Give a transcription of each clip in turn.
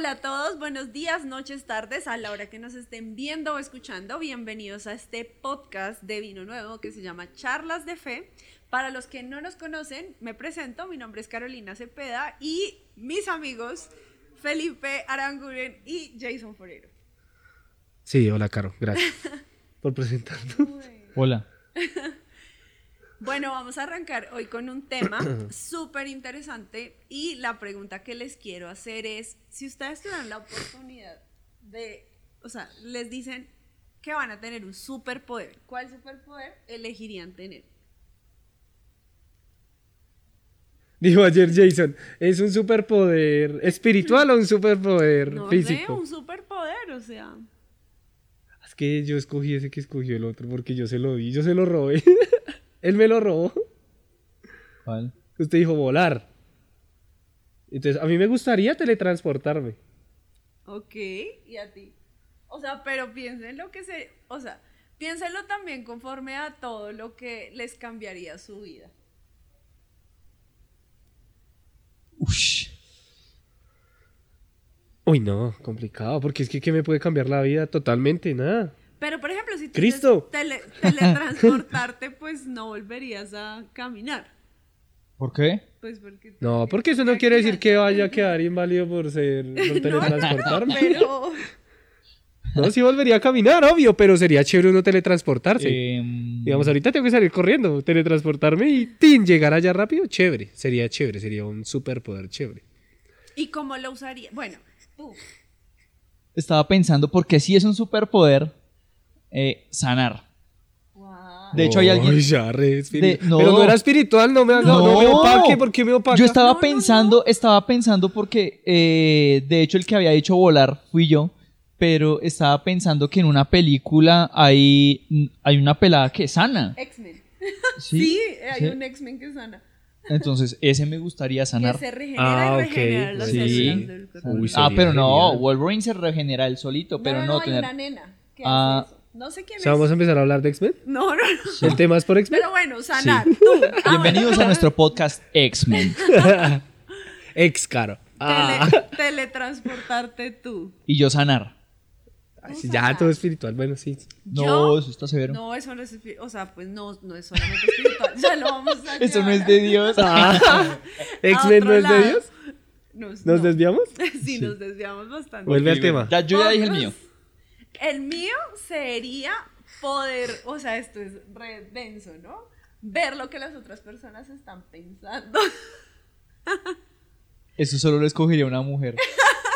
Hola a todos, buenos días, noches, tardes, a la hora que nos estén viendo o escuchando. Bienvenidos a este podcast de vino nuevo que se llama Charlas de Fe. Para los que no nos conocen, me presento, mi nombre es Carolina Cepeda y mis amigos Felipe Aranguren y Jason Forero. Sí, hola Caro, gracias por presentarnos. Hola. Bueno, vamos a arrancar hoy con un tema súper interesante y la pregunta que les quiero hacer es, si ustedes tuvieran la oportunidad de, o sea, les dicen que van a tener un superpoder, ¿cuál superpoder elegirían tener? Dijo ayer Jason, ¿es un superpoder espiritual o un superpoder No físico? sé, un superpoder, o sea, Es que yo escogí ese que escogió el otro porque yo se lo di, yo se lo robé. Él me lo robó. ¿Cuál? Usted dijo volar. Entonces, a mí me gustaría teletransportarme. ok, y a ti. O sea, pero piensen lo que se, o sea, piénsenlo también conforme a todo lo que les cambiaría su vida. Ush. Uy, no, complicado, porque es que ¿qué me puede cambiar la vida? Totalmente, nada. Pero, por ejemplo, si tú ¡Cristo! tele- teletransportarte, pues no volverías a caminar. ¿Por qué? Pues porque... No, porque eso no quiere decir que vaya a quedar inválido por ser por teletransportarme. Pero... No, sí volvería a caminar, obvio, pero sería chévere uno teletransportarse. Em, Digamos, ahorita tengo que salir corriendo, teletransportarme y ¡tin! llegar allá rápido, chévere. Sería chévere, sería un superpoder chévere. ¿Y cómo lo usaría? Bueno, tú. Estaba pensando, porque si es un superpoder, eh, sanar. De hecho, hay alguien... Ay, ya, re espiri- De- no. Pero no era espiritual, no me, no, no me No. opaque, ¿por qué me opaca? Yo estaba No, no, pensando, estaba pensando porque, eh, de hecho, el que había dicho volar fui yo, pero estaba pensando que en una película hay, hay una pelada que sana. X-Men. Sí, Sí, hay sí. un X-Men que sana. Entonces, ese me gustaría Que sanar. se regenera Ah, y ok. regenera las Sí. células del cuerpo. Uy, Ah, pero no. Wolverine se regenera él solito, pero no, no, no, hay tener... una nena que Ah. hace eso. No sé quién O sea, vamos es. a empezar a hablar de X-Men. No, no, no. ¿El tema es por X-Men? Pero bueno, sanar. Sí. Tú. Ah, Bienvenidos a nuestro podcast X-Men. Ex, caro. Ah. Tele- teletransportarte tú. Y yo sanar. Ay, ya, todo espiritual, bueno, sí. No, ¿Yo? eso está severo. No, eso no es espi- O sea, pues no, no es solamente espiritual. Ya lo vamos a Eso no es de Dios. Ah. ¿X-Men no es de. Dios? Nos, ¿Nos no. desviamos? sí, nos desviamos bastante. Vuelve al tema. Ya, yo ya dije el mío. El mío sería poder, o sea, esto es re denso, ¿no? Ver lo que las otras personas están pensando. Eso solo lo escogería una mujer.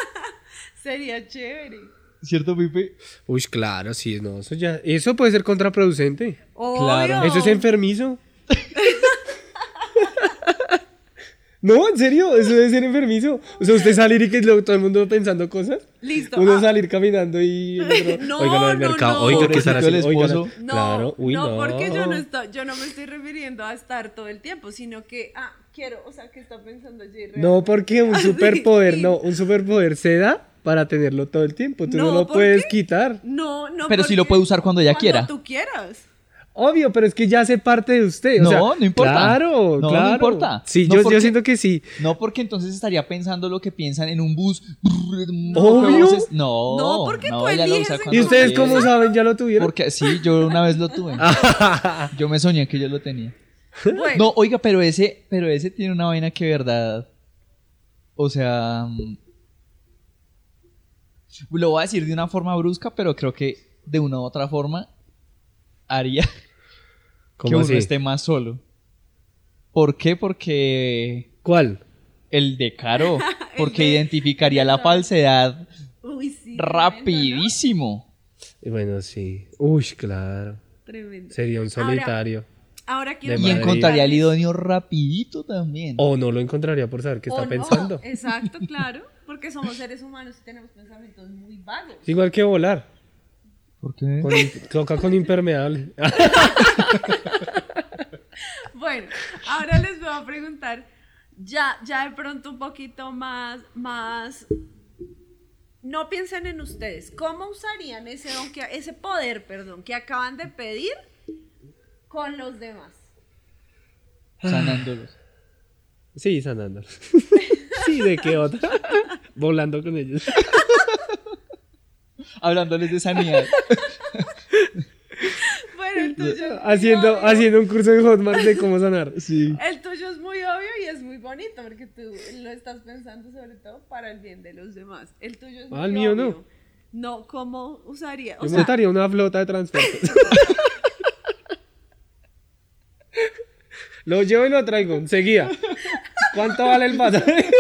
sería chévere. ¿Cierto, Pipe? Uy, claro, sí, no, eso ya, eso puede ser contraproducente. Claro. Eso es enfermizo. No, en serio, eso debe ser enfermizo. O sea, usted salir y que lo- todo el mundo pensando cosas. Listo. Uno ah, salir caminando y No, oigan al no, mercado, no. oiga que estar Pobrecito así, el esposo. al- No, claro, uy, no. no, porque yo no, estoy, yo no me estoy refiriendo a estar todo el tiempo, sino que, ah, quiero, o sea, ¿qué está pensando Jay? No, porque un Ah, superpoder, sí. no, un superpoder se da para tenerlo todo el tiempo. Tú no, No, lo ¿por puedes qué? quitar. No, no. Pero sí lo puede usar cuando ella cuando quiera. tú quieras. Obvio, pero es que ya hace parte de usted. o No, sea, no importa. Claro, No, no claro. importa. Sí, No, yo, porque- yo siento que sí. No, porque entonces estaría pensando lo que piensan en un bus. Obvio. No, No, porque tú eliges ¿Y ustedes quiere. cómo saben? ¿Ya lo tuvieron? Porque sí, yo una vez lo tuve. Yo me soñé que yo lo tenía. Bueno, No, oiga, pero ese, pero ese tiene una vaina que verdad. O sea. mm, Lo voy a decir de una forma brusca, pero creo que de una u otra forma haría que ¿Cómo uno así? esté más solo. ¿Por qué? Porque ¿Cuál? el de Caro. Porque de- identificaría la falsedad uy, sí. rapidísimo. Y Bueno, sí. Uy, claro. Tremendo. tremendo. Sería un Ahora- solitario. Ahora quiero De Y encontraría el idóneo rapidito también. O no lo encontraría por saber qué O está no, pensando. Exacto, claro. Porque somos seres humanos y tenemos pensamientos muy vagos. Igual que volar. ¿Por qué? Con, toca con impermeable. Bueno, ahora les voy a preguntar, ya, ya de pronto un poquito más, más. No piensen en ustedes. ¿Cómo usarían ese don que, ese poder, perdón, que acaban de pedir con los demás? Sanándolos. Sí, sanándolos. sí, ¿de qué otra? volando con ellos. Hablándoles de sanidad. Bueno, el tuyo es muy haciendo, obvio. haciendo un curso en Hotmart de cómo sanar. Sí. El tuyo es muy obvio y es muy bonito porque tú lo estás pensando sobre todo para el bien de los demás. El tuyo es muy Ah, el mío no. obvio. No, ¿cómo usaría? O Yo sea, montaría una flota de transporte. lo llevo y lo traigo, enseguida. ¿Cuánto vale el pasaje?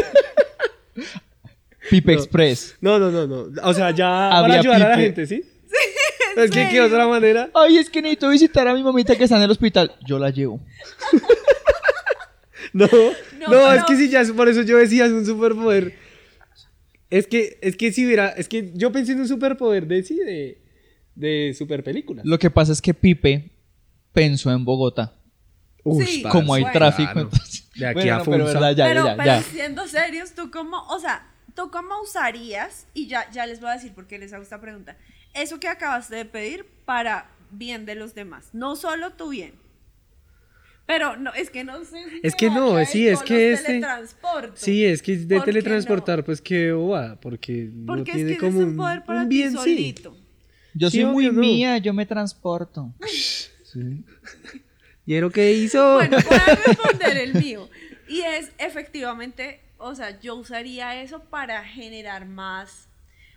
Pipe No. Express. No, no, no, no. O sea, ya Había para ayudar a la gente, ¿sí? Es que, ¿qué otra manera? Ay, es que necesito visitar a mi mamita que está en el hospital. Yo la llevo. No, no, No, es que si ya, por eso yo decía, es un superpoder. Es que, es que si hubiera, es que yo pensé en un superpoder de sí, de, de super películas. Lo que pasa es que Pipe pensó en Bogotá. Sí, parce, Como hay bueno. tráfico. claro. entonces- De aquí Bueno, a no, pero verdad, ya, pero, ya, pero ya. siendo serios, tú cómo, o sea, tú cómo usarías, y ya, ya les voy a decir por qué les hago esta pregunta, eso que acabaste de pedir para bien de los demás, no solo tu bien. Pero no, es que no sé si Es que no, sí, es que este-. Sí, es que de ¿Por qué teletransportar, pues qué bobada, porque, no Porque es tiene que como un, poder para un ti bien, sí. solito. Yo Sí, soy muy no. mía, yo me transporto. ¿Y lo que hizo? Bueno, voy a responder el mío. Y es efectivamente, o sea, yo usaría eso para generar más,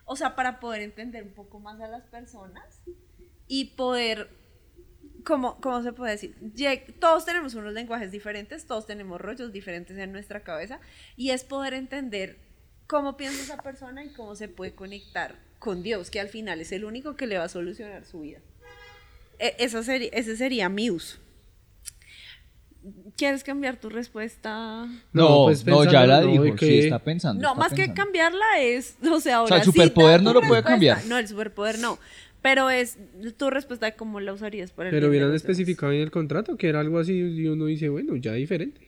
o sea, para poder entender un poco más a las personas y poder, ¿cómo, cómo se puede decir? Todos tenemos unos lenguajes diferentes, todos tenemos rollos diferentes en nuestra cabeza y es poder entender cómo piensa esa persona y cómo se puede conectar con Dios, que al final es el único que le va a solucionar su vida. E- ese sería mi uso. ¿Quieres cambiar tu respuesta? No, pues, no, ya la dijo. ¿y Sí, qué? está pensando. No, está más que cambiarla es, o sea, ahora sea, el superpoder no lo puede cambiar. No, el superpoder no. Pero es tu respuesta de cómo la usarías para el Pero hubieran especificado en el contrato que era algo así y uno dice, bueno, ya diferente.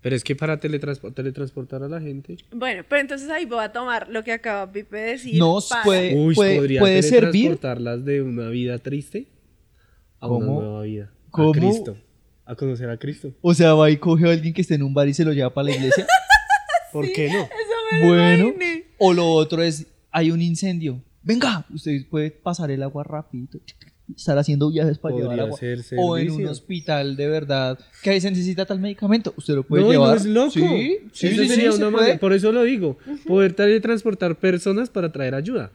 Pero es que para teletranspo- teletransportar a la gente. Bueno, pero entonces ahí voy a tomar lo que acaba Pipe de decir. No, para- puede- Uy, puede- podría puede servir. teletransportarlas de una vida triste a ¿Cómo? una nueva vida. ¿Cómo? A Cristo. A conocer a Cristo. O sea, va y coge a alguien que esté en un bar y se lo lleva para la iglesia. ¿Por qué no? Eso me bueno. imaginé. O lo otro es, hay un incendio. Venga, usted puede pasar el agua rapidito. Estar haciendo viajes para Podría llevar agua. O en un hospital de verdad que ahí se necesita tal medicamento. Usted lo puede no, llevar. no es loco. Sí, sí, Eso sí, sería sí, se una puede. manera- Por eso lo digo. Poder teletransportar personas para traer ayuda.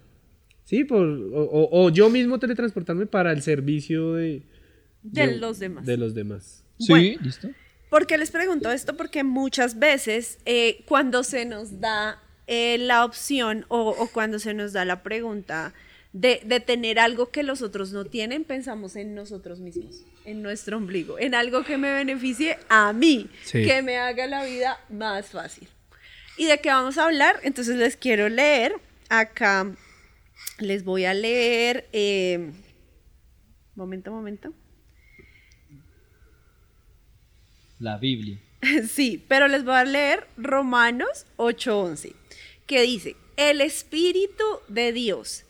Sí, por, o, o- o yo mismo teletransportarme para el servicio de, De los demás. De los demás. Sí, Bueno. listo. ¿Por qué les pregunto esto? Porque muchas veces eh, cuando se nos da eh, la opción o, o cuando se nos da la pregunta de, de tener algo que los otros no tienen, pensamos en nosotros mismos, en nuestro ombligo, en algo que me beneficie a mí, Sí. que me haga la vida más fácil. ¿Y de qué vamos a hablar? Entonces les quiero leer acá, les voy a leer, eh, momento, momento. La Biblia. Sí, pero les voy a leer Romanos 8:11, que dice, el Espíritu de Dios,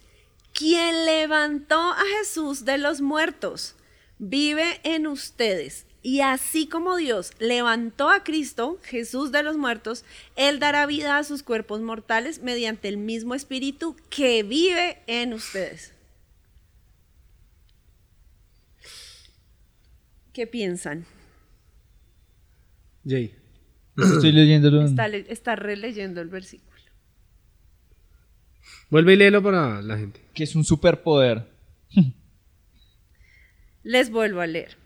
quien levantó a Jesús de los muertos, vive en ustedes. Y así como Dios levantó a Cristo, Jesús de los muertos, Él dará vida a sus cuerpos mortales mediante el mismo Espíritu que vive en ustedes. ¿Qué piensan? Jay. Estoy leyéndolo. Está, le- está releyendo el versículo. Vuelve y léelo para la gente. Que es un superpoder. Les vuelvo a leer.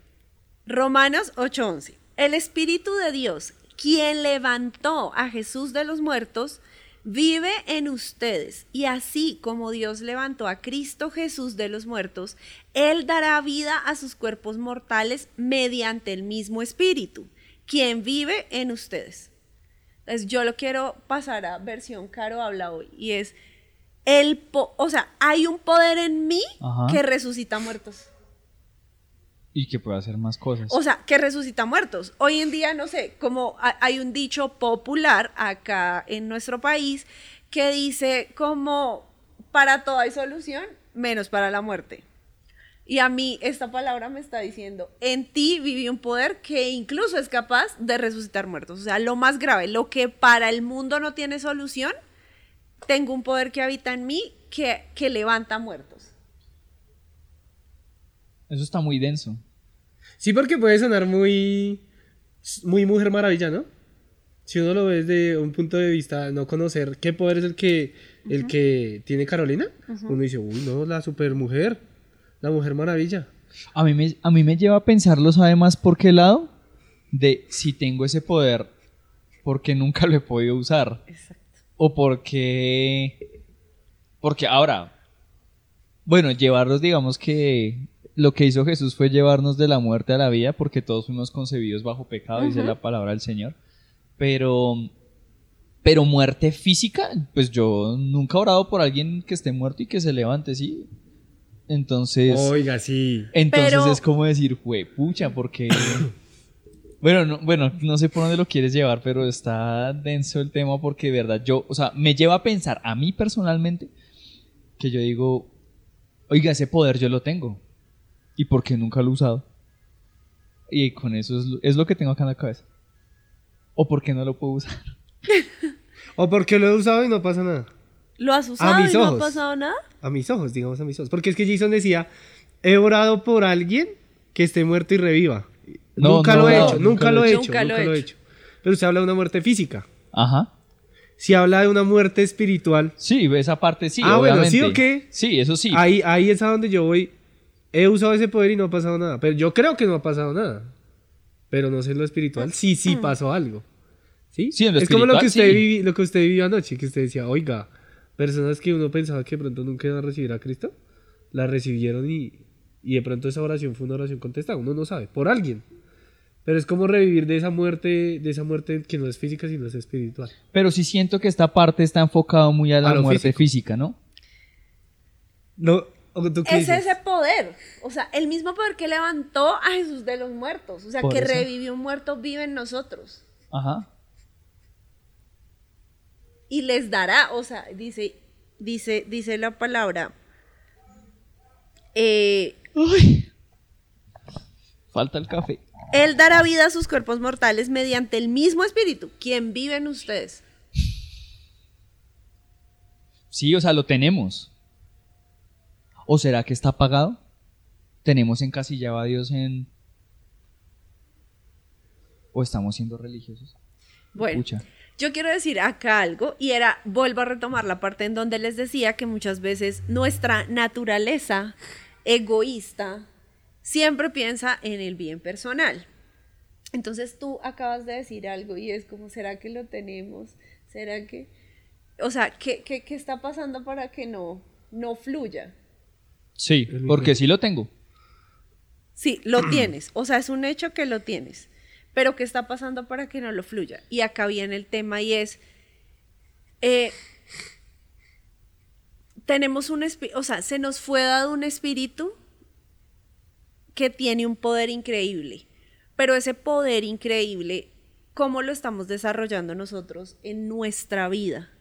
Romanos 8:11. El Espíritu de Dios, quien levantó a Jesús de los muertos, vive en ustedes. Y así como Dios levantó a Cristo Jesús de los muertos, Él dará vida a sus cuerpos mortales mediante el mismo Espíritu, quien vive en ustedes. Entonces, yo lo quiero pasar a versión Caro habla hoy. Y es, el po- o sea, hay un poder en mí Ajá. que resucita muertos. Y que puede hacer más cosas. O sea, que resucita muertos. Hoy en día, no sé, como ha- hay un dicho popular acá en nuestro país que dice como para todo hay solución, menos para la muerte. Y a mí esta palabra me está diciendo, en ti vive un poder que incluso es capaz de resucitar muertos. O sea, lo más grave, lo que para el mundo no tiene solución, tengo un poder que habita en mí que, que levanta muertos. Eso está muy denso. Sí, porque puede sonar muy, muy Mujer Maravilla, ¿no? Si uno lo ve desde un punto de vista no conocer qué poder es el que, el que tiene Carolina, uno dice, uy, no, la supermujer, la Mujer Maravilla. A mí, me, a mí me lleva a pensarlo, ¿sabe más por qué lado? De si tengo ese poder, porque nunca lo he podido usar. Exacto. O porque... Porque ahora, bueno, llevarlos, digamos que lo que hizo Jesús fue llevarnos de la muerte a la vida, porque todos fuimos concebidos bajo pecado, dice la palabra del Señor. Pero, pero muerte física, pues yo nunca he orado por alguien que esté muerto y que se levante, ¿sí? Entonces, Oiga, sí. entonces Pero- es como decir, fue pucha, porque... bueno, no, bueno, no sé por dónde lo quieres llevar, pero está denso el tema porque de verdad yo, o sea, me lleva a pensar a mí personalmente que yo digo, oiga, ese poder yo lo tengo. ¿Y por qué nunca lo he usado? Y con eso es, lo- es lo que tengo acá en la cabeza. ¿O por qué no lo puedo usar? O porque lo he usado y no pasa nada. ¿Lo has usado mis y no ha ojos. pasado nada? A mis ojos, digamos a mis ojos. Porque es que Jason decía, he orado por alguien que esté muerto y reviva. No, nunca no, lo he no, hecho, nunca nunca lo he he hecho. hecho, Nunca lo nunca he lo he hecho. hecho. Pero usted habla de una muerte física. Ajá. Si habla de una muerte espiritual, Sí, esa parte sí, Ah, bueno, obviamente. ¿sí o qué? Sí, eso sí. ahí, ahí es a donde yo voy. He usado ese poder y no ha pasado nada. Pero yo creo que no ha pasado nada. Pero no sé lo espiritual. Sí, sí pasó algo. ¿Sí? Sí, en lo es como lo que, usted sí. vivi- lo que usted vivió anoche, que usted decía, oiga, personas que uno pensaba que de pronto nunca iban a recibir a Cristo, la recibieron y, y de pronto esa oración fue una oración contestada. Uno no sabe, por alguien. Pero es como revivir de esa muerte, de esa muerte que no es física, sino es espiritual. Pero sí siento que esta parte está enfocado muy a la A muerte físico. física, ¿no? No, ¿o ¿tú qué Es dices? ese poder. O sea, el mismo poder que levantó a Jesús de los muertos. O sea, Por que eso. revivió un muerto vive en nosotros. Ajá. Y les dará, o sea, dice, dice, dice la palabra. eh, Uy. Falta el café. él dará vida a sus cuerpos mortales mediante el mismo espíritu, quien vive en ustedes. Sí, o sea, lo tenemos. ¿O será que está apagado? ¿Tenemos encasillado a Dios en... ¿O estamos siendo religiosos? Bueno, Pucha. Yo quiero decir acá algo y era, vuelvo a retomar la parte en donde les decía que muchas veces nuestra naturaleza egoísta siempre piensa en el bien personal. Entonces tú acabas de decir algo y es como, ¿será que lo tenemos? ¿Será que... O sea, ¿qué, qué, qué está pasando para que no, no fluya? Sí, porque sí lo tengo. Sí, lo tienes. O sea, es un hecho que lo tienes. Pero ¿qué está pasando para que no lo fluya? Y acá viene el tema y es, eh, tenemos un o sea, se nos fue dado un espíritu que tiene un poder increíble. Pero ese poder increíble, ¿cómo lo estamos desarrollando nosotros en nuestra vida?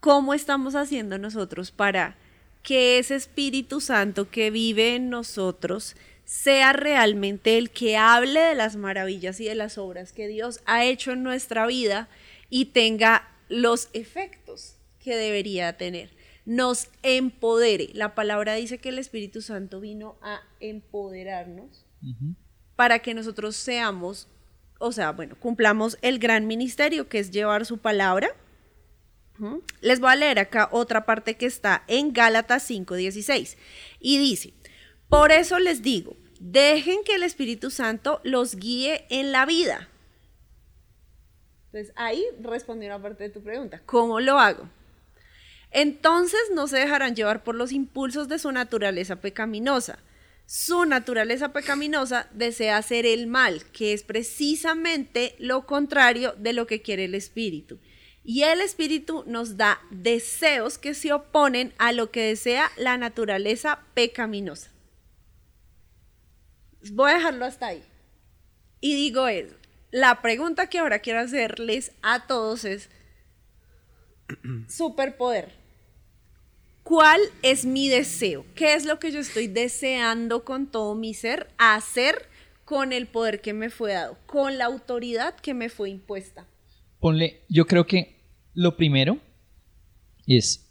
¿Cómo estamos haciendo nosotros para que ese Espíritu Santo que vive en nosotros sea realmente el que hable de las maravillas y de las obras que Dios ha hecho en nuestra vida y tenga los efectos que debería tener? Nos empodere. La palabra dice que el Espíritu Santo vino a empoderarnos para que nosotros seamos, o sea, bueno, cumplamos el gran ministerio que es llevar su palabra. Les voy a leer acá otra parte que está en Gálatas 5:16 y dice, por eso les digo, dejen que el Espíritu Santo los guíe en la vida. Entonces ahí respondió una parte de tu pregunta, ¿cómo lo hago? Entonces no se dejarán llevar por los impulsos de su naturaleza pecaminosa. Su naturaleza pecaminosa desea hacer el mal, que es precisamente lo contrario de lo que quiere el espíritu. Y el espíritu nos da deseos que se oponen a lo que desea la naturaleza pecaminosa. Voy a dejarlo hasta ahí. Y digo es, la pregunta que ahora quiero hacerles a todos es, superpoder. ¿Cuál es mi deseo? ¿Qué es lo que yo estoy deseando con todo mi ser hacer con el poder que me fue dado, con la autoridad que me fue impuesta? Ponle, yo creo que lo primero es,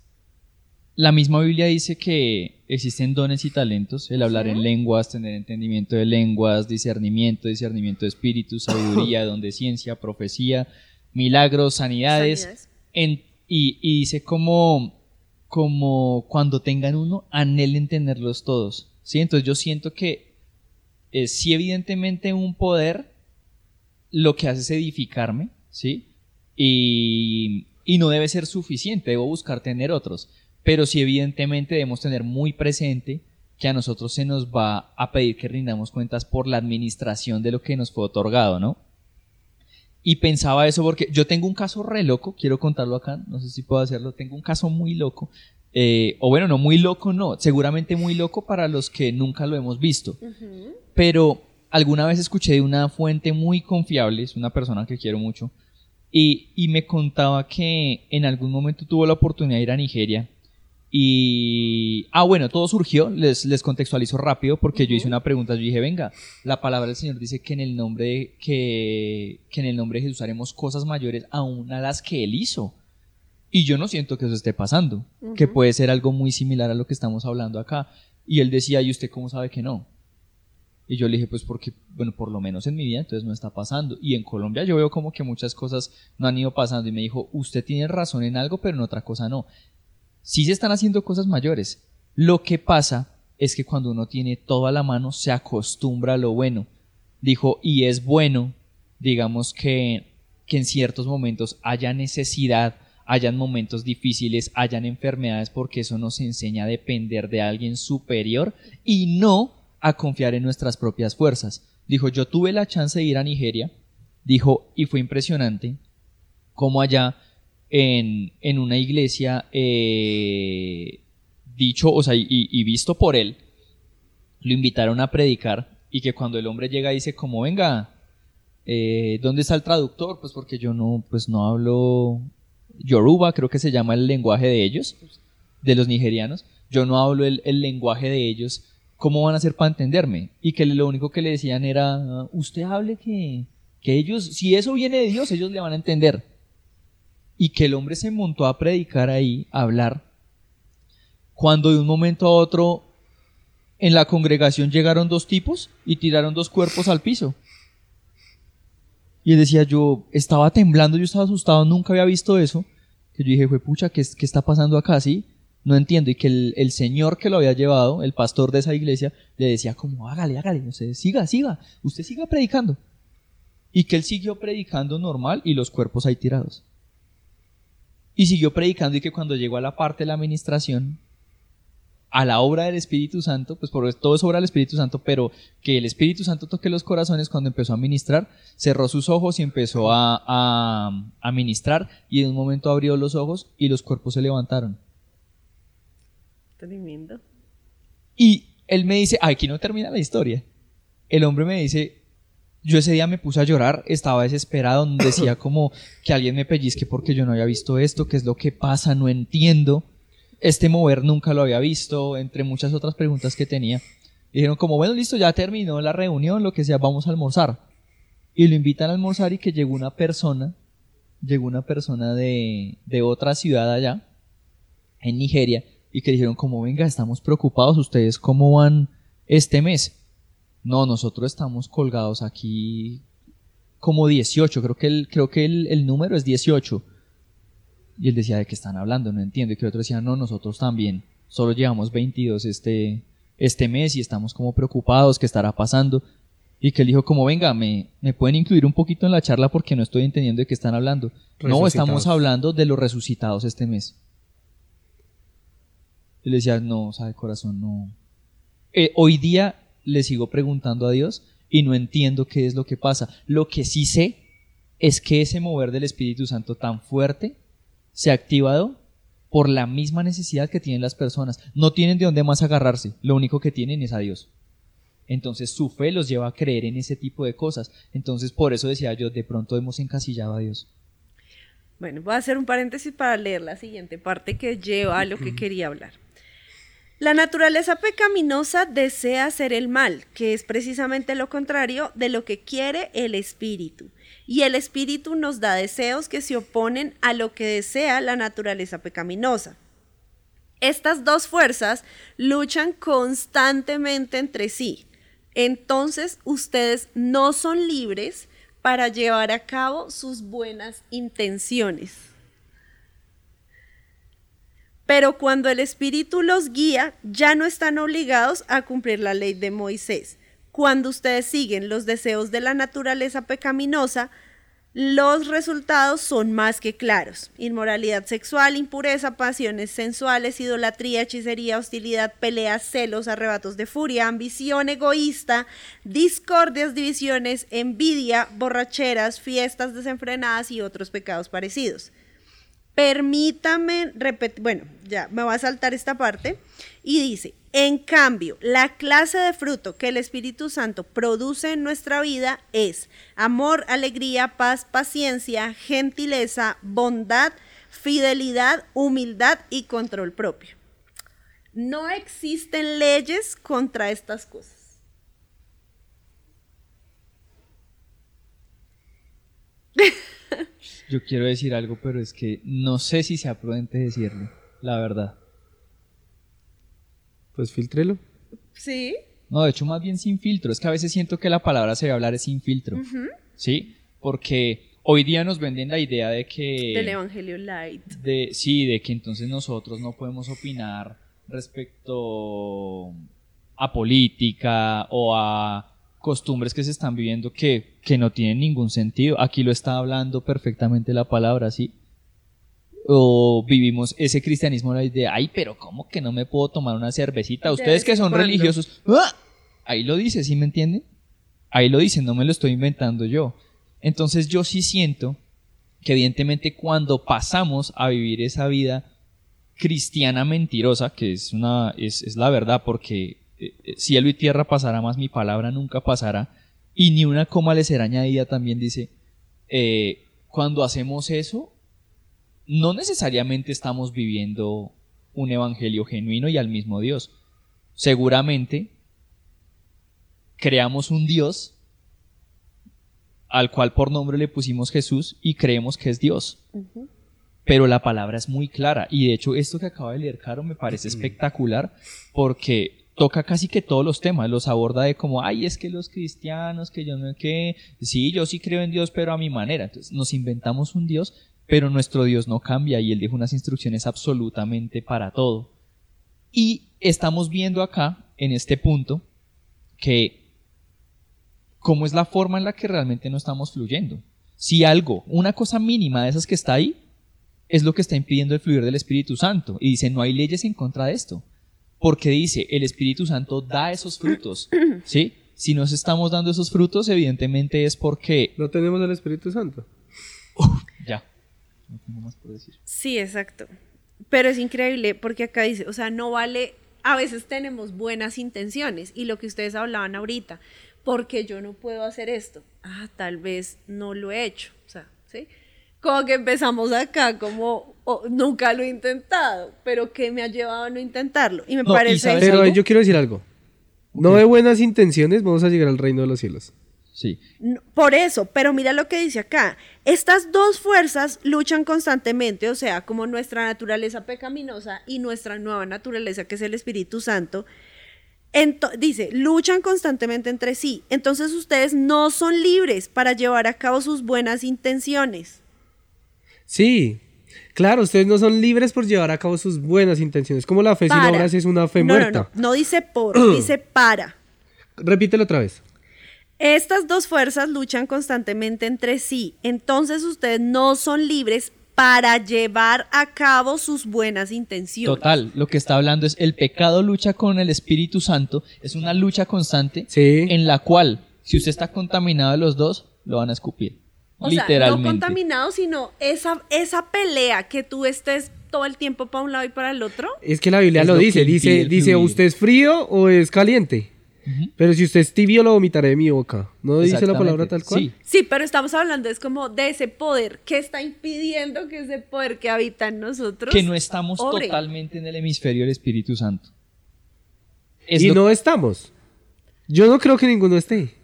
la misma Biblia dice que existen dones y talentos, el hablar en lenguas, tener entendimiento de lenguas, discernimiento, discernimiento de espíritus, sabiduría, don de ciencia, profecía, milagros, sanidades, Sanidades. en- y, y dice como, como cuando tengan uno, anhelen tenerlos todos. ¿sí? Entonces yo siento que eh, sí evidentemente un poder lo que hace es edificarme, ¿sí? Y, y no debe ser suficiente, debo buscar tener otros. Pero sí evidentemente debemos tener muy presente que a nosotros se nos va a pedir que rindamos cuentas por la administración de lo que nos fue otorgado, ¿no? Y pensaba eso porque yo tengo un caso re loco, quiero contarlo acá, no sé si puedo hacerlo, tengo un caso muy loco, eh, o bueno, no muy loco, no, seguramente muy loco para los que nunca lo hemos visto, pero alguna vez escuché de una fuente muy confiable, es una persona que quiero mucho, y, y me contaba que en algún momento tuvo la oportunidad de ir a Nigeria. Y. Ah, bueno, todo surgió, les, les contextualizo rápido porque yo hice una pregunta. Yo dije, venga, la palabra del Señor dice que en el nombre de, que, que en el nombre de Jesús haremos cosas mayores aún a las que Él hizo. Y yo no siento que eso esté pasando, que puede ser algo muy similar a lo que estamos hablando acá. Y él decía, ¿y usted cómo sabe que no? Y yo le dije, pues porque, bueno, por lo menos en mi vida entonces no está pasando. Y en Colombia yo veo como que muchas cosas no han ido pasando. Y me dijo, usted tiene razón en algo, pero en otra cosa no. Sí se están haciendo cosas mayores. Lo que pasa es que cuando uno tiene todo a la mano, se acostumbra a lo bueno. Dijo, y es bueno, digamos que, que en ciertos momentos haya necesidad, hayan momentos difíciles, hayan enfermedades, porque eso nos enseña a depender de alguien superior y no a confiar en nuestras propias fuerzas. Dijo, yo tuve la chance de ir a Nigeria, dijo, y fue impresionante como allá en, en una iglesia, eh, dicho, o sea, y, visto por él, lo invitaron a predicar y que cuando el hombre llega dice como, venga, eh, ¿dónde está el traductor? Pues porque yo no, pues no hablo Yoruba, creo que se llama el lenguaje de ellos, de los nigerianos. Yo no hablo el, el lenguaje de ellos. ¿Cómo van a hacer para entenderme? Y que lo único que le decían era, "Ah, usted hable que, que ellos, si eso viene de Dios, ellos le van a entender. Y que el hombre se montó a predicar ahí, a hablar, cuando de un momento a otro en la congregación llegaron dos tipos y tiraron dos cuerpos al piso. Y él decía, yo estaba temblando, yo estaba asustado, nunca había visto eso. Que yo dije, fue pucha, ¿qué, qué está pasando acá? Sí, no entiendo. Y que el, señor que lo había llevado, el pastor de esa iglesia, le decía como, hágale, hágale, sé, siga, siga, usted siga predicando. Y que él siguió predicando normal y los cuerpos ahí tirados. Y siguió predicando y que cuando llegó a la parte de la administración, a la obra del Espíritu Santo, pues por todo es obra del Espíritu Santo, pero que el Espíritu Santo toque los corazones cuando empezó a ministrar, cerró sus ojos y empezó a, a, a ministrar y en un momento abrió los ojos y los cuerpos se levantaron. Tremendo. Y él me dice, "Ah, aquí no termina la historia. El hombre me dice, yo ese día me puse a llorar, estaba desesperado, decía como que alguien me pellizque porque yo no había visto esto, qué es lo que pasa, no entiendo. Este mover nunca lo había visto, entre muchas otras preguntas que tenía. Dijeron como, bueno, listo, ya terminó la reunión, lo que sea, vamos a almorzar. Y lo invitan a almorzar y que llegó una persona, llegó una persona de, de otra ciudad allá, en Nigeria, y que dijeron como, venga, estamos preocupados, ustedes cómo van este mes. No, nosotros estamos colgados aquí como 18, creo que el, creo que el, el número es 18. Y él decía, ¿de qué están hablando? No entiendo. Y que otro decía, no, nosotros también. Solo llevamos 22 este, este mes y estamos como preocupados, ¿qué estará pasando? Y que él dijo como, venga, me, me pueden incluir un poquito en la charla porque no estoy entendiendo de qué están hablando. No, estamos hablando de los resucitados este mes. Y le decía, no, sabe corazón, no. Eh, hoy día le sigo preguntando a Dios y no entiendo qué es lo que pasa. Lo que sí sé es que ese mover del Espíritu Santo tan fuerte se ha activado por la misma necesidad que tienen las personas. No tienen de dónde más agarrarse, lo único que tienen es a Dios. Entonces su fe los lleva a creer en ese tipo de cosas. Entonces por eso decía yo, de pronto hemos encasillado a Dios. Bueno, voy a hacer un paréntesis para leer la siguiente parte que lleva a lo que quería hablar. La naturaleza pecaminosa desea hacer el mal, que es precisamente lo contrario de lo que quiere el espíritu. Y el espíritu nos da deseos que se oponen a lo que desea la naturaleza pecaminosa. Estas dos fuerzas luchan constantemente entre sí. Entonces ustedes no son libres para llevar a cabo sus buenas intenciones. Pero cuando el Espíritu los guía, ya no están obligados a cumplir la ley de Moisés. Cuando ustedes siguen los deseos de la naturaleza pecaminosa, los resultados son más que claros. Inmoralidad sexual, impureza, pasiones sensuales, idolatría, hechicería, hostilidad, peleas, celos, arrebatos de furia, ambición egoísta, discordias, divisiones, envidia, borracheras, fiestas desenfrenadas y otros pecados parecidos. Permítame repetir, bueno, ya me voy a saltar esta parte y dice, en cambio, la clase de fruto que el Espíritu Santo produce en nuestra vida es amor, alegría, paz, paciencia, gentileza, bondad, fidelidad, humildad y control propio. No existen leyes contra estas cosas. Yo quiero decir algo, pero es que no sé si sea prudente decirlo, la verdad. Pues filtrelo. Sí. No, de hecho, más bien sin filtro. Es que a veces siento que la palabra se va a hablar es sin filtro. ¿Sí? Porque hoy día nos venden la idea de que. Del Evangelio Light. De, sí, de que entonces nosotros no podemos opinar respecto a política o a costumbres que se están viviendo que, que no tienen ningún sentido. Aquí lo está hablando perfectamente la palabra, ¿sí? o vivimos ese cristianismo de, ay, pero ¿cómo que no me puedo tomar una cervecita? Ustedes que son religiosos, ¡ah! ahí lo dice, ¿sí me entienden? Ahí lo dice, no me lo estoy inventando yo. Entonces yo sí siento que evidentemente cuando pasamos a vivir esa vida cristiana mentirosa, que es, una, es, es la verdad, porque cielo y tierra pasará más, mi palabra nunca pasará, y ni una coma le será añadida, también dice, eh, cuando hacemos eso, no necesariamente estamos viviendo un evangelio genuino y al mismo Dios. Seguramente creamos un Dios al cual por nombre le pusimos Jesús y creemos que es Dios. Pero la palabra es muy clara y de hecho esto que acaba de leer Caro me parece espectacular porque toca casi que todos los temas, los aborda de como, ay, es que los cristianos, que yo no qué, sí, yo sí creo en Dios, pero a mi manera. Entonces nos inventamos un Dios pero nuestro Dios no cambia y Él deja unas instrucciones absolutamente para todo. Y estamos viendo acá, en este punto, que cómo es la forma en la que realmente no estamos fluyendo. Si algo, una cosa mínima de esas que está ahí, es lo que está impidiendo el fluir del Espíritu Santo. Y dice, no hay leyes en contra de esto. Porque dice, el Espíritu Santo da esos frutos. ¿Sí? Si nos estamos dando esos frutos, evidentemente es porque... No tenemos el Espíritu Santo. ya. No tengo más por decir. Sí, exacto. Pero es increíble porque acá dice, o sea, no vale, a veces tenemos buenas intenciones y lo que ustedes hablaban ahorita, porque yo no puedo hacer esto. Ah, tal vez no lo he hecho, o sea, ¿sí? Como que empezamos acá, como nunca lo he intentado, pero ¿qué me ha llevado a no intentarlo? Y me parece... pero yo quiero decir algo. No de buenas intenciones vamos a llegar al reino de los cielos. Sí. Por eso, pero mira lo que dice acá. Estas dos fuerzas luchan constantemente, o sea, como nuestra naturaleza pecaminosa y nuestra nueva naturaleza, que es el Espíritu Santo. dice, luchan constantemente entre sí. Entonces ustedes no son libres para llevar a cabo sus buenas intenciones. Sí, claro, ustedes no son libres por llevar a cabo sus buenas intenciones. Como la fe sin obras es una fe muerta. No, no, no dice por, dice para. Repítelo otra vez. Estas dos fuerzas luchan constantemente entre sí, entonces ustedes no son libres para llevar a cabo sus buenas intenciones. Total, lo que está hablando es el pecado lucha con el Espíritu Santo, es una lucha constante en la cual si usted está contaminado de los dos, lo van a escupir. O literalmente. Sea, no contaminado, sino esa, esa pelea que tú estés todo el tiempo para un lado y para el otro. Es que la Biblia lo, dice, dice, dice, ¿usted es frío o es caliente? Pero si usted es tibio, lo vomitaré de mi boca. ¿No dice la palabra tal cual? Sí. pero estamos hablando, es como de ese poder que está impidiendo que ese poder que habita en nosotros. Que no estamos totalmente en el hemisferio del Espíritu Santo. Es y no estamos. Yo no creo que ninguno esté.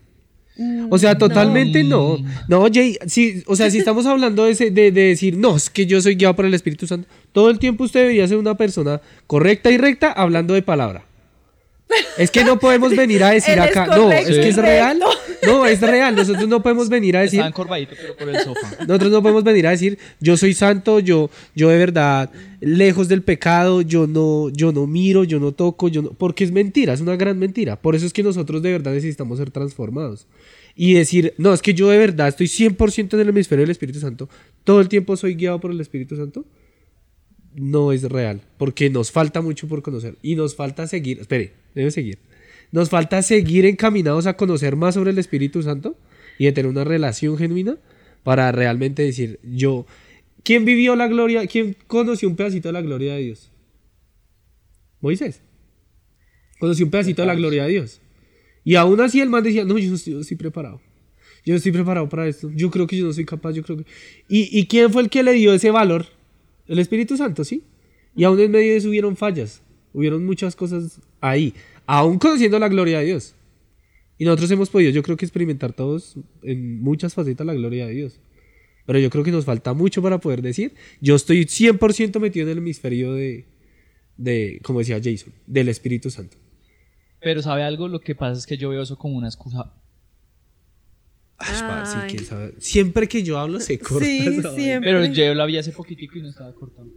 O sea, totalmente no. No, Jay, sí, o sea, si estamos hablando de, de, de decir, no, es que yo soy guiado por el Espíritu Santo, todo el tiempo usted debería ser una persona correcta y recta hablando de palabra. Es que no podemos venir a decir Él es acá, no, es que es real. No, es real. Nosotros no podemos venir a decir, encorvadito, pero por el sofá. nosotros no podemos venir a decir, yo soy santo, yo, yo de verdad, lejos del pecado, yo no, yo no miro, yo no toco, yo no, porque es mentira, es una gran mentira. Por eso es que nosotros de verdad necesitamos ser transformados. Y decir, no, es que yo de verdad estoy 100% en el hemisferio del Espíritu Santo, todo el tiempo soy guiado por el Espíritu Santo, no es real, porque nos falta mucho por conocer. Y nos falta seguir, espere, debe seguir. Nos falta seguir encaminados a conocer más sobre el Espíritu Santo y de tener una relación genuina para realmente decir, yo, ¿quién vivió la gloria? ¿Quién conoció un pedacito de la gloria de Dios? Moisés. Conoció un pedacito de la gloria de Dios. Y aún así el man decía, no, yo no estoy, yo no estoy preparado. Yo no estoy preparado para esto. Yo creo que yo no soy capaz, yo creo que... ¿Y, y quién fue el que le dio ese valor? El Espíritu Santo, ¿sí? Y aún en medio de eso hubieron fallas. Hubieron muchas cosas ahí. Aún conociendo la gloria de Dios. Y nosotros hemos podido, yo creo que experimentar todos en muchas facetas la gloria de Dios. Pero yo creo que nos falta mucho para poder decir, yo estoy 100% metido en el hemisferio de, de, como decía Jason, del Espíritu Santo. Pero ¿sabe algo? Lo que pasa es que yo veo eso como una excusa. Ay, pa, sí, quién sabe. Siempre que yo hablo se corta. Sí, siempre. Pero yo la vi hace poquitico y no estaba cortando.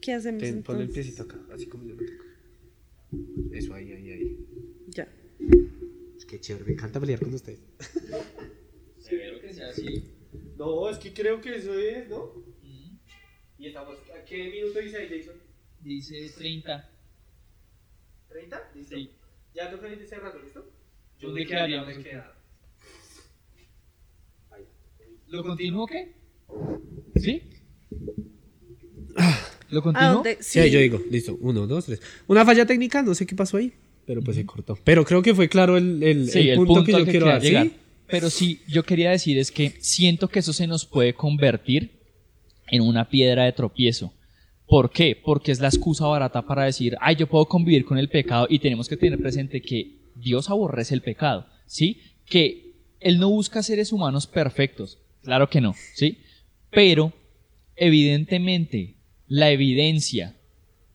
¿Qué hacemos Ten, ponle el piecito acá, así como yo lo tengo. Eso, ahí, ahí, ahí. Ya. Es que chévere, me encanta pelear con ustedes. Severo que sea así. No, es que creo que eso es, ¿no? Y estamos, ¿a qué minuto dice ahí, Jason? Dice 30. ¿30? Listo. Sí. Ya toca ir cerrando, ¿listo? ¿Dónde quedaríamos? ¿Dónde queda? ¿Lo continúo o qué? ¿Sí? ¿Lo ¿A continúo? Sí, ahí yo digo, listo, uno, dos, tres. Una falla técnica, no sé qué pasó ahí, pero pues se cortó. Pero creo que fue claro el, el, Sí, el punto, que al yo quiero dar, llegar. ¿sí? Pero sí, yo quería decir es que siento que eso se nos puede convertir en una piedra de tropiezo. ¿Por qué? Porque es la excusa barata para decir, ay, yo puedo convivir con el pecado y tenemos que tener presente que Dios aborrece el pecado, ¿sí? Que Él no busca seres humanos perfectos, claro que no, ¿sí? Pero, evidentemente, la evidencia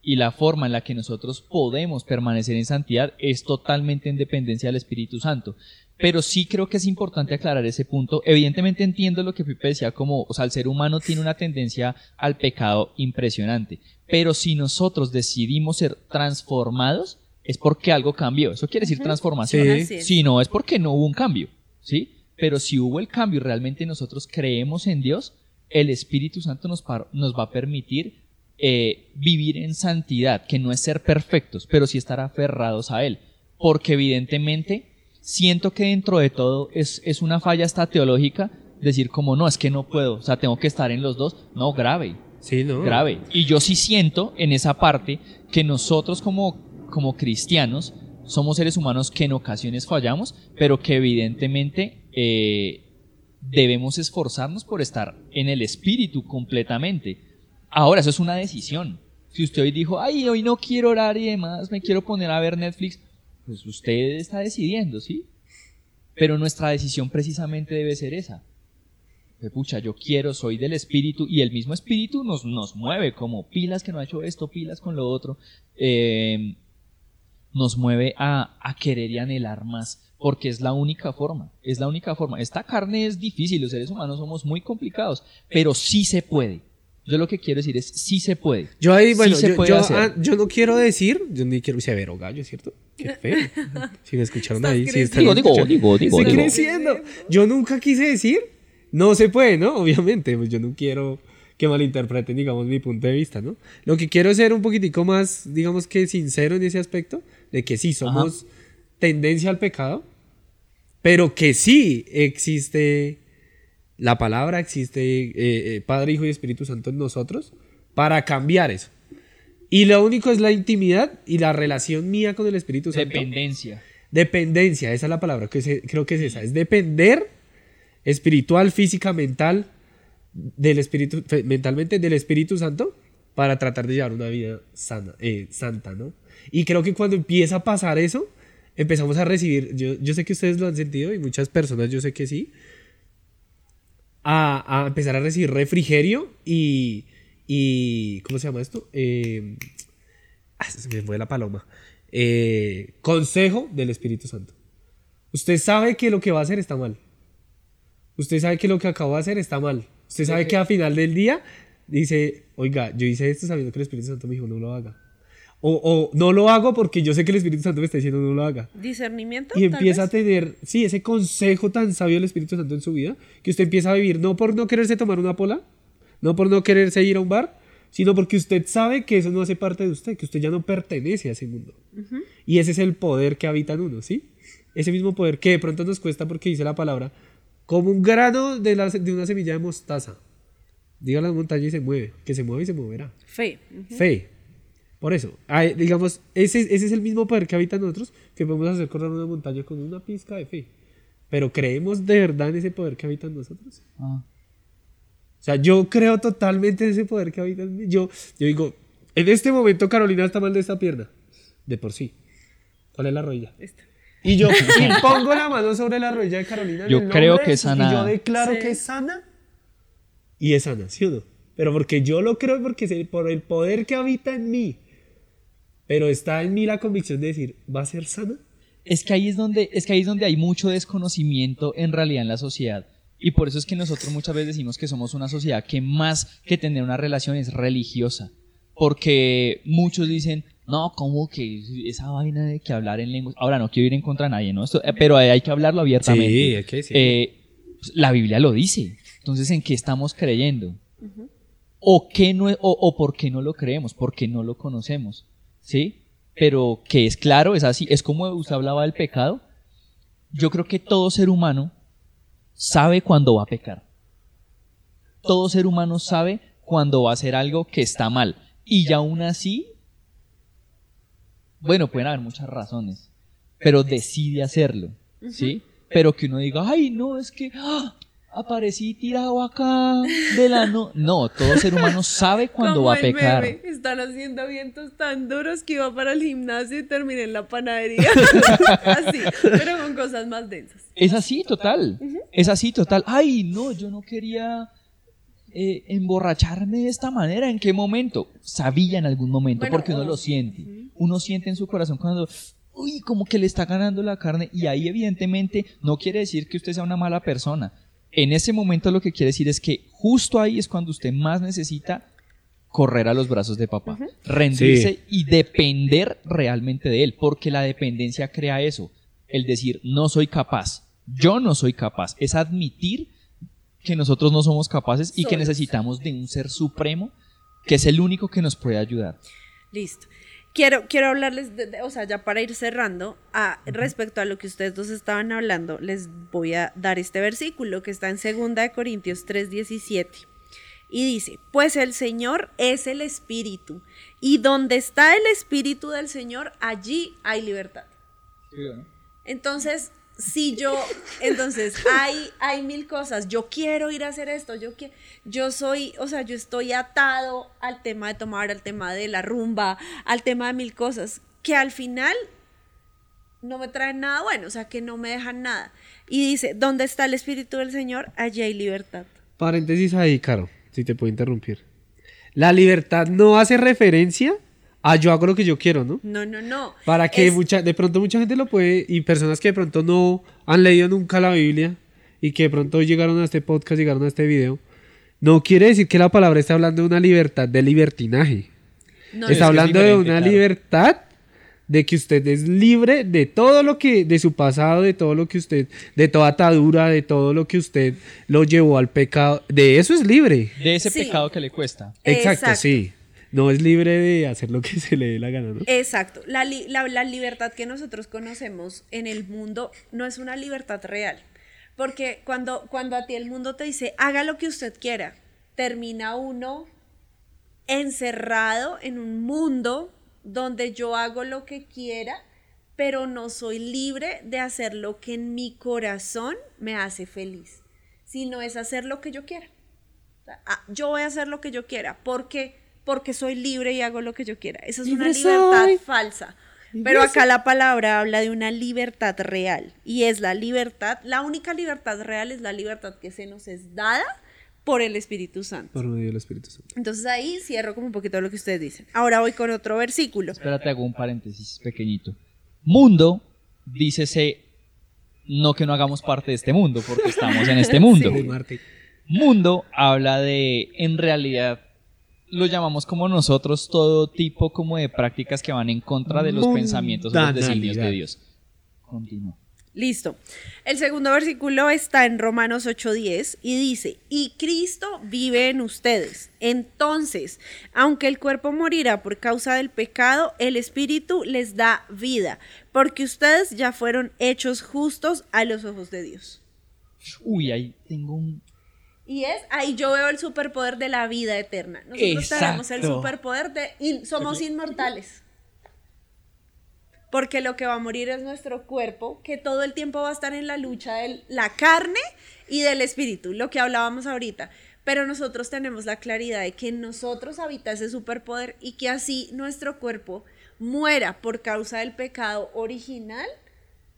y la forma en la que nosotros podemos permanecer en santidad es totalmente en dependencia del Espíritu Santo. Pero sí creo que es importante aclarar ese punto. Evidentemente entiendo lo que Pipe decía, como, o sea, el ser humano tiene una tendencia al pecado impresionante. Pero si nosotros decidimos ser transformados, es porque algo cambió. Eso quiere decir transformación. Sí. Si no, es porque no hubo un cambio, ¿sí? Pero si hubo el cambio y realmente nosotros creemos en Dios, el Espíritu Santo nos, nos va a permitir eh, vivir en santidad, que no es ser perfectos, pero sí estar aferrados a Él. Porque evidentemente siento que dentro de todo es, es una falla hasta teológica decir como no, es que no puedo, o sea, tengo que estar en los dos. No, grave, Sí, ¿no? grave. Y yo sí siento en esa parte que nosotros como, como cristianos somos seres humanos que en ocasiones fallamos, pero que evidentemente eh, debemos esforzarnos por estar en el espíritu completamente. Ahora, eso es una decisión. Si usted hoy dijo, ay, hoy no quiero orar y demás, me quiero poner a ver Netflix, pues usted está decidiendo, ¿sí? Pero nuestra decisión precisamente debe ser esa. Pucha, yo quiero, soy del espíritu y el mismo espíritu nos, nos mueve como pilas que no ha hecho esto, pilas con lo otro. eh, nos mueve a, a querer y anhelar más, porque es la única forma, es la única forma. Esta carne es difícil, los seres humanos somos muy complicados, pero sí se puede. Yo lo que quiero decir es, sí se puede. Yo ahí, Sí bueno, se yo, puede yo, hacer. ah, yo no quiero decir, yo ni quiero severo gallo, ¿cierto? Qué feo. Si me escucharon ahí, sí están Digo, digo, digo, digo, Estoy digo. creciendo. Yo nunca quise decir, no se puede, ¿no? Obviamente, pues yo no quiero que malinterpreten, digamos, mi punto de vista, ¿no? Lo que quiero es ser un poquitico más, digamos que sincero en ese aspecto, de que sí, somos tendencia al pecado, pero que sí existe la palabra, existe eh, eh, Padre, Hijo y Espíritu Santo en nosotros para cambiar eso. Y lo único es la intimidad y la relación mía con el Espíritu Santo. Dependencia. Dependencia, esa es la palabra que se- creo que es esa. Es depender espiritual, física, mental, del espíritu, mentalmente del Espíritu Santo para tratar de llevar una vida sana, eh, santa, ¿no? Y creo que cuando empieza a pasar eso, empezamos a recibir, yo, yo sé que ustedes lo han sentido y muchas personas yo sé que sí, a, a empezar a recibir refrigerio y, y ¿cómo se llama esto? Eh, ah, se me fue la paloma. Eh, consejo del Espíritu Santo. Usted sabe que lo que va a hacer está mal. Usted sabe que lo que acabo de hacer está mal. Usted sabe que al final del día dice, oiga, yo hice esto sabiendo que el Espíritu Santo me dijo no lo haga. O, o no lo hago porque yo sé que el Espíritu Santo me está diciendo no lo haga. Discernimiento. Y empieza a tener, sí, ese consejo tan sabio del Espíritu Santo en su vida, que usted empieza a vivir no por no quererse tomar una pola, no por no quererse ir a un bar, sino porque usted sabe que eso no hace parte de usted, que usted ya no pertenece a ese mundo. Y ese es el poder que habita en uno, ¿sí? Ese mismo poder que de pronto nos cuesta porque dice la palabra, como un grano de, la- de una semilla de mostaza. Diga la montaña y se mueve, que se mueve y se moverá. Fe. Ujú. Fe. Por eso, hay- digamos, ese, ese es el mismo poder que habita en nosotros, que podemos hacer correr una montaña con una pizca de fe. Pero creemos de verdad en ese poder que habita en nosotros. Ah. O sea, yo creo totalmente en ese poder que habita en mí. Yo, yo digo, en este momento Carolina está mal de esta pierna. De por sí. ¿Cuál es la rodilla? Esta. Y yo y pongo la mano sobre la rodilla de Carolina. en Yo el creo nombre que es sanada. Y yo declaro Sí. que es sana. Y es sana, ¿sí o no? Pero porque yo lo creo, porque es el- por el poder que habita en mí. Pero está en mí la convicción de decir, ¿va a ser sana? Es que ahí es donde, es que ahí es donde hay mucho desconocimiento en realidad en la sociedad. Y por eso es que nosotros muchas veces decimos que somos una sociedad que más que tener una relación es religiosa. Porque muchos dicen, no, ¿cómo que esa vaina de que hablar en lenguas? Ahora no quiero ir en contra de nadie, ¿no? Esto- eh, pero hay que hablarlo abiertamente. hay que decirlo. Eh, pues, la Biblia lo dice. Entonces, ¿en qué estamos creyendo? ¿O, qué no, o, o por qué no lo creemos? Porque no lo conocemos. ¿Sí? Pero que es claro, es así. Es como usted hablaba del pecado. Yo creo que todo ser humano sabe cuándo va a pecar. Todo ser humano sabe cuando va a hacer algo que está mal. Y ya aún así, bueno, pueden haber muchas razones, pero decide hacerlo, ¿sí? Pero que uno diga, ay, no, es que ¡ah! Aparecí tirado acá de la no. No, todo ser humano sabe cuándo Como va a pecar. Están haciendo vientos tan duros que iba para el gimnasio y terminé en la panadería. Así, pero con cosas más densas. Es así, total. Es así, total. Ay, no, yo no quería eh, emborracharme de esta manera. ¿En qué momento? Sabía en algún momento, Bueno, porque uno lo siente. Uno siente en su corazón cuando, uy, como que le está ganando la carne. Y ahí, evidentemente, no quiere decir que usted sea una mala persona. En ese momento, lo que quiere decir es que justo ahí es cuando usted más necesita correr a los brazos de papá, rendirse Sí. y depender realmente de él, porque la dependencia crea eso, el decir no soy capaz, yo no soy capaz, es admitir que nosotros no somos capaces y que necesitamos de un ser supremo que es el único que nos puede ayudar. Listo. Quiero, quiero hablarles, de, de- o sea, ya para ir cerrando, a, respecto a lo que ustedes dos estaban hablando, les voy a dar este versículo que está en 2 de Corintios 3:17. Y dice, pues el Señor es el Espíritu, y donde está el Espíritu del Señor, allí hay libertad. Entonces, si yo, entonces hay, hay mil cosas. Yo quiero ir a hacer esto. Yo que, yo soy, o sea, yo estoy atado al tema de tomar, al tema de la rumba, al tema de mil cosas que al final no me traen nada bueno, o sea, que no me dejan nada. Y dice, ¿dónde está el Espíritu del Señor? Allí hay libertad. Paréntesis ahí, Caro, si te puedo interrumpir. La libertad no hace referencia a yo hago lo que yo quiero, ¿no? No, no, no. Para que Es- mucha, de pronto mucha gente lo puede, y personas que de pronto no han leído nunca la Biblia y que de pronto llegaron a este podcast, llegaron a este video, no quiere decir que la palabra esté hablando de una libertad de libertinaje. no, está es hablando de una claro. libertad de que usted es libre de todo lo que, de su pasado, de todo lo que usted, de toda atadura, de todo lo que usted lo llevó al pecado. De eso es libre. De ese Sí. pecado que le cuesta. Exacto, Exacto. sí. No es libre de hacer lo que se le dé la gana, ¿no? Exacto. La, la- la libertad que nosotros conocemos en el mundo no es una libertad real. Porque cuando, cuando a ti el mundo te dice, haga lo que usted quiera, termina uno encerrado en un mundo donde yo hago lo que quiera, pero no soy libre de hacer lo que en mi corazón me hace feliz, sino es hacer lo que yo quiera. Ah, yo voy a hacer lo que yo quiera, porque porque soy libre y hago lo que yo quiera. Esa es Libre una libertad soy. falsa. Libre Pero soy. acá la palabra habla de una libertad real. Y es la libertad, la única libertad real es la libertad que se nos es dada por el Espíritu Santo. Por medio del Espíritu Santo. Entonces ahí cierro como un poquito lo que ustedes dicen. Ahora voy con otro versículo. Espérate, hago un paréntesis pequeñito. Mundo, dícese, no que no hagamos parte de este mundo, porque estamos en este mundo. Mundo habla de, en realidad, lo llamamos como nosotros, todo tipo como de prácticas que van en contra de los pensamientos o los designios de. Dios. Continúa. Listo. El segundo versículo está en Romanos 8:10 y dice, y Cristo vive en ustedes. Entonces, aunque el cuerpo morirá por causa del pecado, el Espíritu les da vida, porque ustedes ya fueron hechos justos a los ojos de Dios. Uy, ahí tengo un... Y es, ahí yo veo el superpoder de la vida eterna. Nosotros tenemos el superpoder de, y somos inmortales. Porque lo que va a morir es nuestro cuerpo, que todo el tiempo va a estar en la lucha de la carne y del espíritu, lo que hablábamos ahorita. Pero nosotros tenemos la claridad de que en nosotros habita ese superpoder y que así nuestro cuerpo muera por causa del pecado original,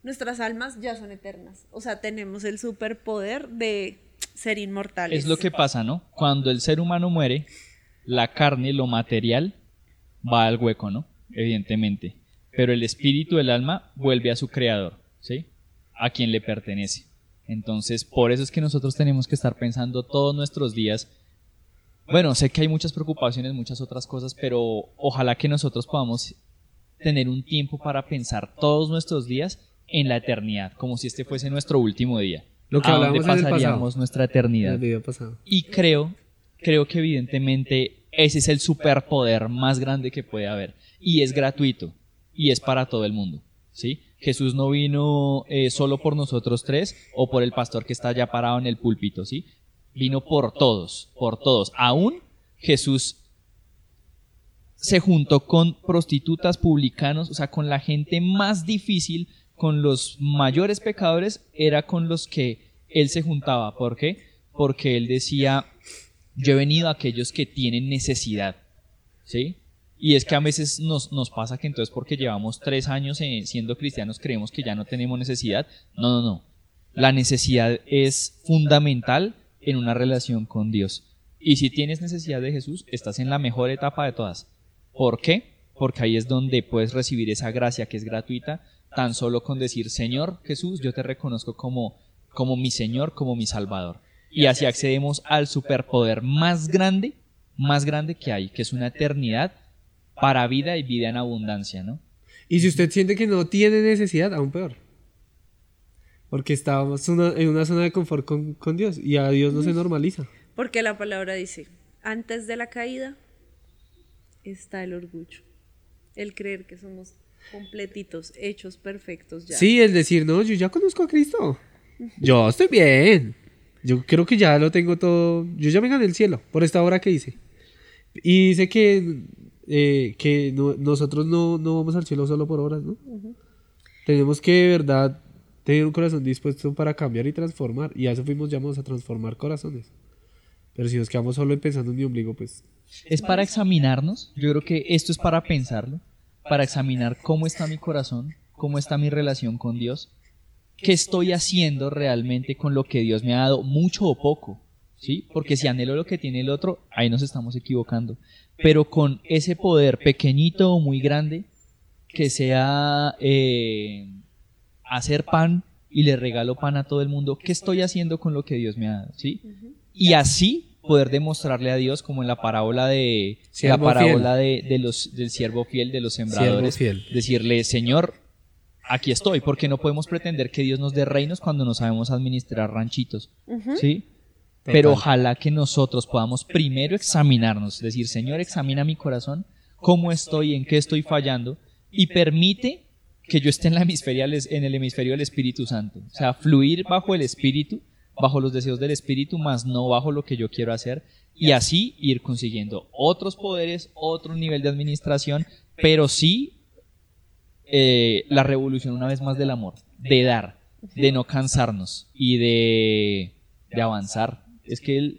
nuestras almas ya son eternas. O sea, tenemos el superpoder de ser inmortales. Es lo que pasa, ¿no? Cuando el ser humano muere, la carne, lo material, va al hueco, ¿no? Evidentemente. Pero el espíritu, el alma, vuelve a su creador, ¿sí? A quien le pertenece. Entonces, por eso es que nosotros tenemos que estar pensando todos nuestros días. Bueno, sé que hay muchas preocupaciones, muchas otras cosas, pero ojalá que nosotros podamos tener un tiempo para pensar todos nuestros días en la eternidad, como si este fuese nuestro último día. Lo que ¿A en el pasado. pasaríamos nuestra En eternidad? el video pasado. Y creo, creo que evidentemente ese es el superpoder más grande que puede haber. Y es gratuito. Y es para todo el mundo. ¿Sí? Jesús no vino eh, solo por nosotros tres o por el pastor que está allá parado en el púlpito, ¿sí? Vino por todos, por todos. Aún Jesús se juntó con prostitutas, publicanos, o sea, con la gente más difícil, con los mayores pecadores, era con los que él se juntaba. ¿Por qué? Porque él decía, yo he venido a aquellos que tienen necesidad, ¿sí? Y es que a veces nos, nos pasa que entonces porque llevamos tres años siendo cristianos creemos que ya no tenemos necesidad. No, no, no. La necesidad es fundamental en una relación con Dios. Y si tienes necesidad de Jesús, estás en la mejor etapa de todas. ¿Por qué? Porque ahí es donde puedes recibir esa gracia que es gratuita, tan solo con decir, Señor Jesús, yo te reconozco como, como mi Señor, como mi Salvador. Y así accedemos al superpoder más grande, más grande que hay, que es una eternidad para vida y vida en abundancia, ¿no? Y si usted siente que no tiene necesidad, aún peor. Porque estábamos una- en una zona de confort con, con Dios y a Dios no se normaliza. Porque la palabra dice, antes de la caída está el orgullo, el creer que somos completitos, hechos perfectos ya. Sí, el decir, no, yo ya conozco a Cristo. Yo estoy bien. Yo creo que ya lo tengo todo. Yo ya me gané el cielo por esta obra que hice. Y dice que, eh, que no- nosotros no, no vamos al cielo solo por obras, ¿no? Tenemos que de verdad tener un corazón dispuesto para cambiar y transformar. Y a eso fuimos llamados a transformar corazones. Pero si nos quedamos solo pensando en mi ombligo, pues Es para examinarnos, yo creo que esto es para pensarlo, para examinar cómo está mi corazón, cómo está mi relación con Dios, qué estoy haciendo realmente con lo que Dios me ha dado, mucho o poco, ¿sí? Porque si anhelo lo que tiene el otro, ahí nos estamos equivocando. Pero con ese poder pequeñito o muy grande, que sea eh, hacer pan y le regalo pan a todo el mundo, ¿qué estoy haciendo con lo que Dios me ha dado, ¿sí? Y así poder demostrarle a Dios como en la parábola de la parábola de, de los del siervo fiel de los sembradores fiel. decirle Señor aquí estoy porque no podemos pretender que Dios nos dé reinos cuando no sabemos administrar ranchitos sí pero ojalá que nosotros podamos primero examinarnos decir Señor examina mi corazón cómo estoy en qué estoy fallando y permite que yo esté en, la hemisferia, en el hemisferio del Espíritu Santo. O sea fluir bajo el Espíritu bajo los deseos del espíritu, más no bajo lo que yo quiero hacer, y así ir consiguiendo otros poderes, otro nivel de administración, pero sí eh, la revolución una vez más del amor, de dar, de no cansarnos y de, de avanzar. Es que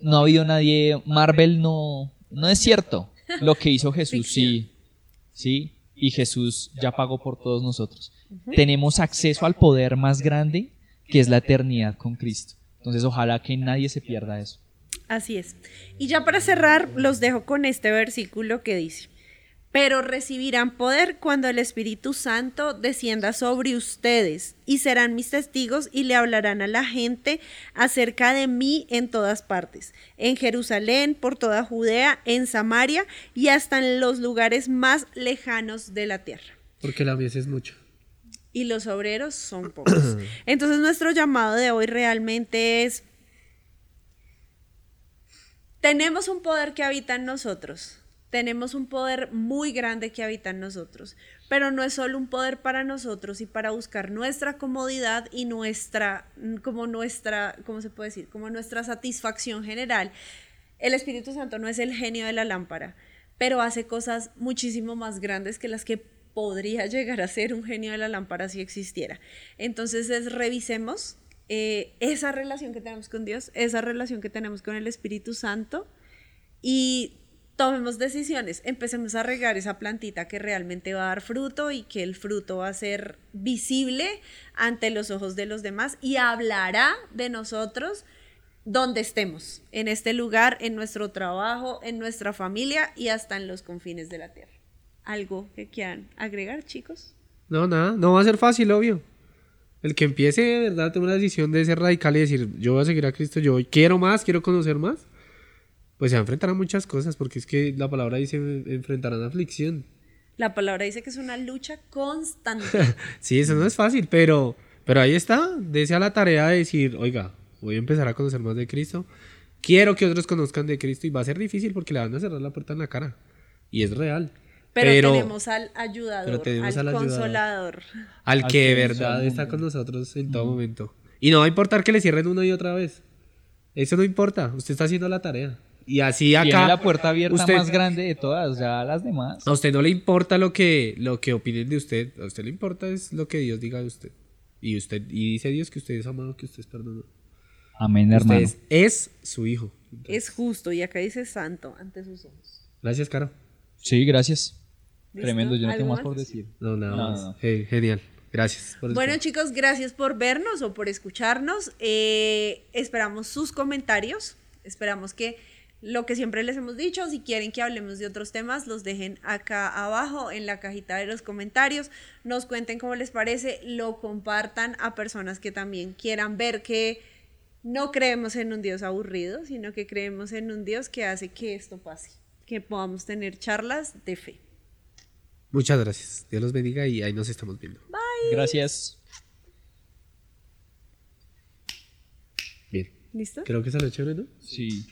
no ha habido nadie, Marvel no, No es cierto. Lo que hizo Jesús, sí. Sí. Y Jesús ya pagó por todos nosotros. Tenemos acceso al poder más grande que es la eternidad con Cristo. Entonces, ojalá que nadie se pierda eso. Así es. Y ya para cerrar, los dejo con este versículo que dice, pero recibirán poder cuando el Espíritu Santo descienda sobre ustedes y serán mis testigos y le hablarán a la gente acerca de mí en todas partes, en Jerusalén, por toda Judea, en Samaria y hasta en los lugares más lejanos de la tierra. Porque la mies es mucho. Y los obreros son pocos. Entonces nuestro llamado de hoy realmente es, tenemos un poder que habita en nosotros tenemos un poder muy grande que habita en nosotros, pero no es solo un poder para nosotros y para buscar nuestra comodidad y nuestra, como nuestra, ¿cómo se puede decir? Como nuestra satisfacción general. El Espíritu Santo no es el genio de la lámpara, pero hace cosas muchísimo más grandes que las que podría llegar a ser un genio de la lámpara si existiera. Entonces es, revisemos eh, esa relación que tenemos con Dios, esa relación que tenemos con el Espíritu Santo y tomemos decisiones, empecemos a regar esa plantita que realmente va a dar fruto y que el fruto va a ser visible ante los ojos de los demás y hablará de nosotros donde estemos, en este lugar, en nuestro trabajo, en nuestra familia y hasta en los confines de la tierra. ¿Algo que quieran agregar, chicos? No, nada, no va a ser fácil, obvio. El que empiece de verdad a una decisión de ser radical y decir, yo voy a seguir a Cristo, yo quiero más, quiero conocer más, pues se enfrentarán a muchas cosas, porque es que la palabra dice enfrentarán aflicción. La palabra dice que es una lucha constante. sí, eso no es fácil, pero, pero ahí está, desea la tarea de decir, oiga, voy a empezar a conocer más de Cristo, quiero que otros conozcan de Cristo y va a ser difícil porque le van a cerrar la puerta en la cara. Y es real. Pero, tenemos al ayudador, al, consolador. Al que de verdad está con nosotros en todo momento. Y no va a importar que le cierren una y otra vez. Eso no importa, usted está haciendo la tarea. Y así acá. Tiene la puerta abierta más grande de todas, ya las demás. A usted no le importa lo que, lo que opinen de usted, a usted le importa es lo que Dios diga de usted. Y usted, y dice Dios que usted es amado, que usted es perdonado. Amén, hermano. Usted es, su hijo. es justo, y acá dice santo ante sus ojos. Gracias, Caro. Sí, gracias. Tremendo, yo no tengo más por decir. No, nada más. genial. Gracias. bueno chicos, gracias por vernos o por escucharnos. Eh, esperamos sus comentarios. Esperamos que lo que siempre les hemos dicho, si quieren que hablemos de otros temas, los dejen acá abajo en la cajita de los comentarios, nos cuenten cómo les parece, lo compartan a personas que también quieran ver que no creemos en un Dios aburrido, sino que creemos en un Dios que hace que esto pase, que podamos tener charlas de fe. Muchas gracias. Dios los bendiga y ahí nos estamos viendo. Bye. Gracias. Bien. ¿Listo? Creo que salió chévere, ¿no? Sí.